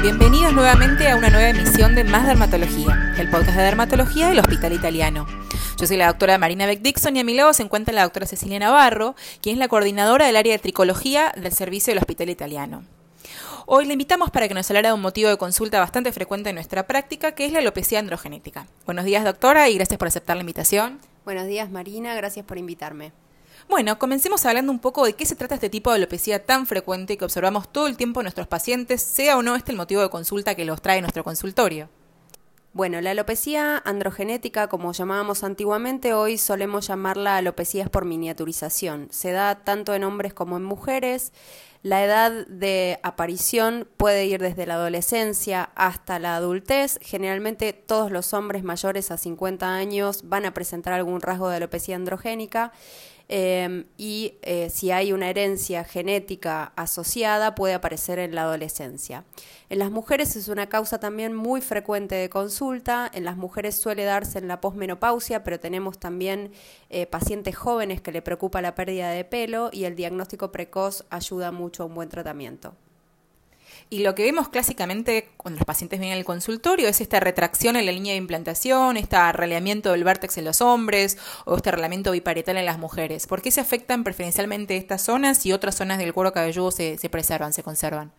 Bienvenidos nuevamente a una nueva emisión de Más Dermatología, el podcast de dermatología del Hospital Italiano. Yo soy la doctora Marina Beck Dixon y a mi lado se encuentra la doctora Cecilia Navarro, quien es la coordinadora del área de tricología del servicio del Hospital Italiano. Hoy le invitamos para que nos hablara de un motivo de consulta bastante frecuente en nuestra práctica, que es la alopecia androgenética. Buenos días, doctora, y gracias por aceptar la invitación. Buenos días, Marina, gracias por invitarme. Bueno, comencemos hablando un poco de qué se trata este tipo de alopecia tan frecuente que observamos todo el tiempo en nuestros pacientes, sea o no este el motivo de consulta que los trae nuestro consultorio. Bueno, la alopecia androgenética, como llamábamos antiguamente, hoy solemos llamarla alopecia por miniaturización. Se da tanto en hombres como en mujeres. La edad de aparición puede ir desde la adolescencia hasta la adultez. Generalmente todos los hombres mayores a 50 años van a presentar algún rasgo de alopecia androgénica Em, y eh, si hay una herencia genética asociada puede aparecer en la adolescencia. En las mujeres es una causa también muy frecuente de consulta, en las mujeres suele darse en la posmenopausia, pero tenemos también eh, pacientes jóvenes que le preocupa la pérdida de pelo y el diagnóstico precoz ayuda mucho a un buen tratamiento. Y lo que vemos clásicamente cuando los pacientes vienen al consultorio es esta retracción en la línea de implantación, este arreleamiento del vértex en los hombres o este arrelamiento biparietal en las mujeres. ¿Por qué se afectan preferencialmente estas zonas y otras zonas del cuero cabelludo se, se preservan, se conservan?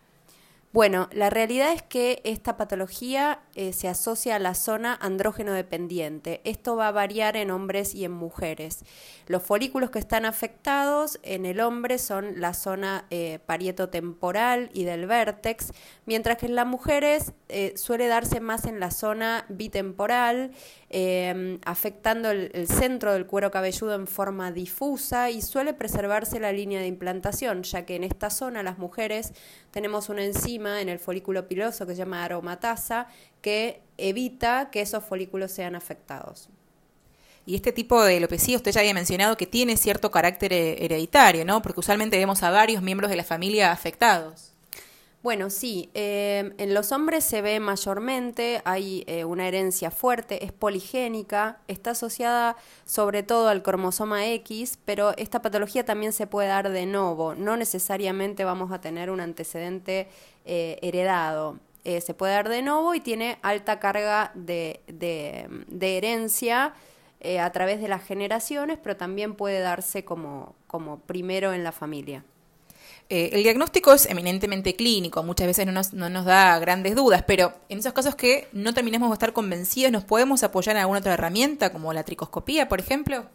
Bueno, la realidad es que esta patología eh, se asocia a la zona andrógeno dependiente. Esto va a variar en hombres y en mujeres. Los folículos que están afectados en el hombre son la zona eh, parietotemporal y del vértex, mientras que en las mujeres eh, suele darse más en la zona bitemporal, afectando el centro del cuero cabelludo en forma difusa y suele preservarse la línea de implantación, ya que en esta zona las mujeres tenemos una enzima en el folículo piloso que se llama aromatasa que evita que esos folículos sean afectados. Y este tipo de alopecia, usted ya había mencionado que tiene cierto carácter hereditario, ¿no? Porque usualmente vemos a varios miembros de la familia afectados. Bueno, sí, eh, en los hombres se ve mayormente, hay eh, una herencia fuerte, es poligénica, está asociada sobre todo al cromosoma X, pero esta patología también se puede dar de nuevo, no necesariamente vamos a tener un antecedente eh, heredado. se puede dar de nuevo y tiene alta carga de, de herencia a través de las generaciones, pero también puede darse como, como primero en la familia. Eh, el diagnóstico es eminentemente clínico, muchas veces no nos, no nos, da grandes dudas, pero en esos casos que no terminemos de estar convencidos, ¿nos podemos apoyar en alguna otra herramienta, como la tricoscopía, por ejemplo?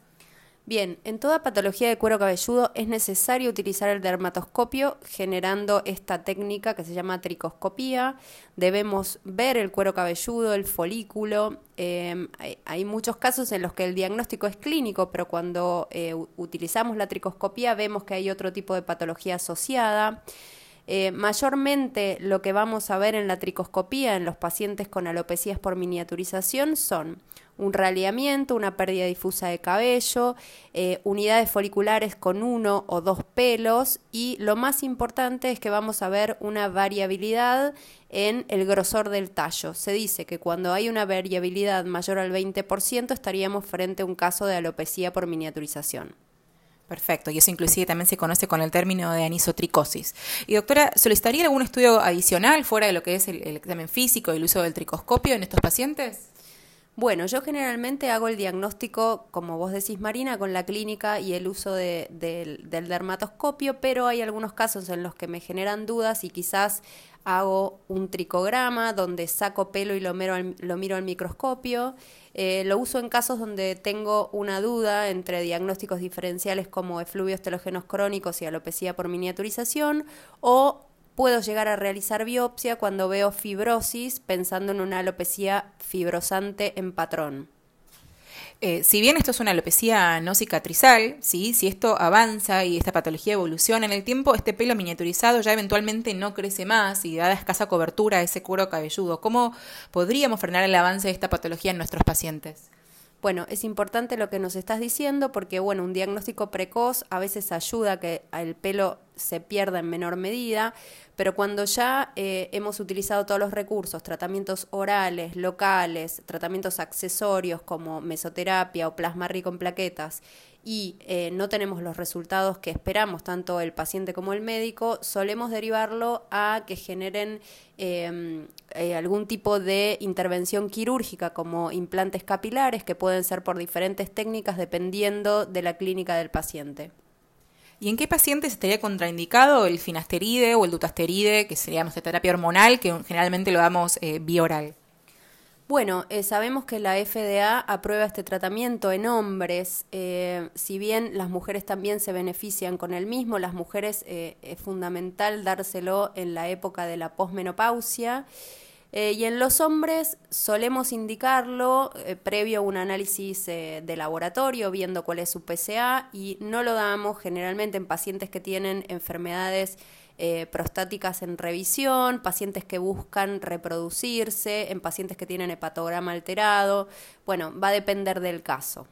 Bien, en toda patología de cuero cabelludo es necesario utilizar el dermatoscopio generando esta técnica que se llama tricoscopía. Debemos ver el cuero cabelludo, el folículo. Em, hay, muchos casos en los que el diagnóstico es clínico, pero cuando eh, utilizamos la tricoscopía vemos que hay otro tipo de patología asociada. Eh, mayormente lo que vamos a ver en la tricoscopía en los pacientes con alopecias por miniaturización son un raleamiento, una pérdida difusa de cabello, eh, unidades foliculares con uno o dos pelos y lo más importante es que vamos a ver una variabilidad en el grosor del tallo. Se dice que cuando hay una variabilidad mayor al 20% estaríamos frente a un caso de alopecia por miniaturización. Perfecto, y eso inclusive también se conoce con el término de anisotricosis. Y doctora, ¿solicitaría algún estudio adicional fuera de lo que es el, el examen físico y el uso del tricoscopio en estos pacientes? Bueno, yo generalmente hago el diagnóstico, como vos decís, Marina, con la clínica y el uso del dermatoscopio, pero hay algunos casos en los que me generan dudas y quizás hago un tricograma donde saco pelo y lo miro al, lo miro microscopio. Eh, lo uso en casos donde tengo una duda entre diagnósticos diferenciales como efluvios telógenos crónicos y alopecia por miniaturización o Puedo llegar a realizar biopsia cuando veo fibrosis pensando en una alopecia fibrosante en patrón. Eh, si bien esto es una alopecia no cicatrizal, ¿sí? si esto avanza y esta patología evoluciona en el tiempo, este pelo miniaturizado ya eventualmente no crece más y da escasa cobertura a ese cuero cabelludo. ¿Cómo podríamos frenar el avance de esta patología en nuestros pacientes? Bueno, es importante lo que nos estás diciendo porque, bueno, un diagnóstico precoz a veces ayuda a que el pelo se pierda en menor medida, pero cuando ya eh, hemos utilizado todos los recursos, tratamientos orales, locales, tratamientos accesorios como mesoterapia o plasma rico en plaquetas, y eh, no tenemos los resultados que esperamos, tanto el paciente como el médico, solemos derivarlo a que generen em, eh, algún tipo de intervención quirúrgica como implantes capilares que pueden ser por diferentes técnicas dependiendo de la clínica del paciente. ¿Y en qué pacientes estaría contraindicado el finasteride o el dutasteride, que sería nuestra terapia hormonal, que generalmente lo damos eh, bioral? Bueno, eh, sabemos que la FDA aprueba este tratamiento en hombres, eh, si bien las mujeres también se benefician con el mismo, las mujeres eh, es fundamental dárselo en la época de la posmenopausia. Y en los hombres solemos indicarlo previo a un análisis de laboratorio, viendo cuál es su PSA, y no lo damos generalmente en pacientes que tienen enfermedades eh, prostáticas en revisión, pacientes que buscan reproducirse, en pacientes que tienen hepatograma alterado. Bueno, va a depender del caso.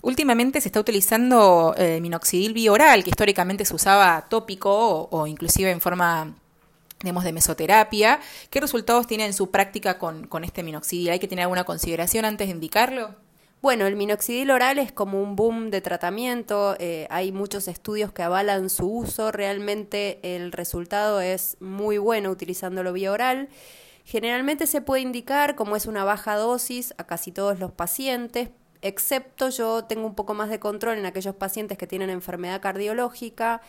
Últimamente se está utilizando eh, minoxidil bioral, que históricamente se usaba tópico o, inclusive en forma digamos, de mesoterapia. ¿Qué resultados tiene en su práctica con, con este minoxidil? ¿Hay que tener alguna consideración antes de indicarlo? Bueno, el minoxidil oral es como un boom de tratamiento, eh, hay muchos estudios que avalan su uso, realmente el resultado es muy bueno utilizándolo vía oral. Generalmente se puede indicar como es una baja dosis a casi todos los pacientes, excepto yo tengo un poco más de control en aquellos pacientes que tienen enfermedad cardiológica,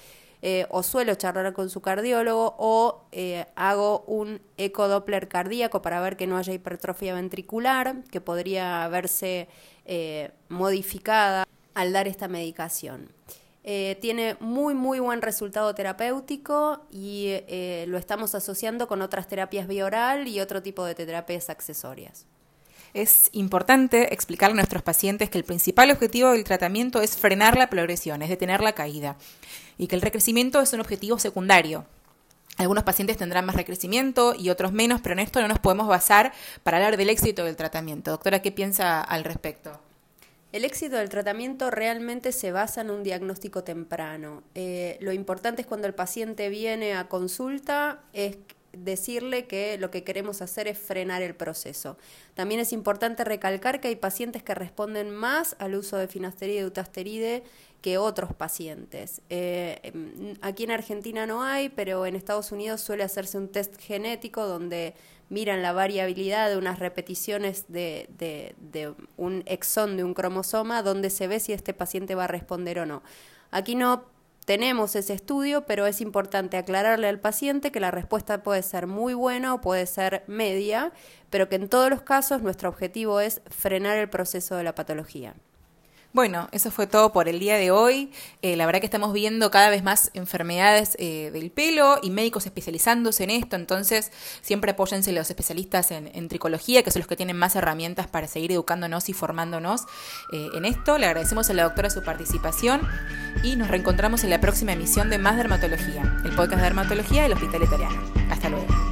eh, o suelo charlar con su cardiólogo o eh, hago un ecodoppler cardíaco para ver que no haya hipertrofia ventricular, que podría verse eh, modificada al dar esta medicación. tiene muy muy buen resultado terapéutico y lo estamos asociando con otras terapias bioral y otro tipo de terapias accesorias. Es importante explicarle a nuestros pacientes que el principal objetivo del tratamiento es frenar la progresión, es detener la caída, y que el recrecimiento es un objetivo secundario. Algunos pacientes tendrán más recrecimiento y otros menos, pero en esto no nos podemos basar para hablar del éxito del tratamiento. Doctora, ¿qué piensa al respecto? El éxito del tratamiento realmente se basa en un diagnóstico temprano. Eh, lo importante es cuando el paciente viene a consulta, es decirle que lo que queremos hacer es frenar el proceso. También es importante recalcar que hay pacientes que responden más al uso de finasteride y dutasteride que otros pacientes. Eh, em, aquí en Argentina no hay, pero en Estados Unidos suele hacerse un test genético donde miran la variabilidad de unas repeticiones de un exón de un cromosoma, donde se ve si este paciente va a responder o no. Aquí no tenemos ese estudio, pero es importante aclararle al paciente que la respuesta puede ser muy buena o puede ser media, pero que en todos los casos nuestro objetivo es frenar el proceso de la patología. Bueno, eso fue todo por el día de hoy. Eh, la verdad que estamos viendo cada vez más enfermedades eh, del pelo y médicos especializándose en esto, entonces siempre apóyense los especialistas en, tricología, que son los que tienen más herramientas para seguir educándonos y formándonos eh, en esto. Le agradecemos a la doctora su participación y nos reencontramos en la próxima emisión de Más Dermatología, el podcast de dermatología del Hospital Italiano. Hasta luego.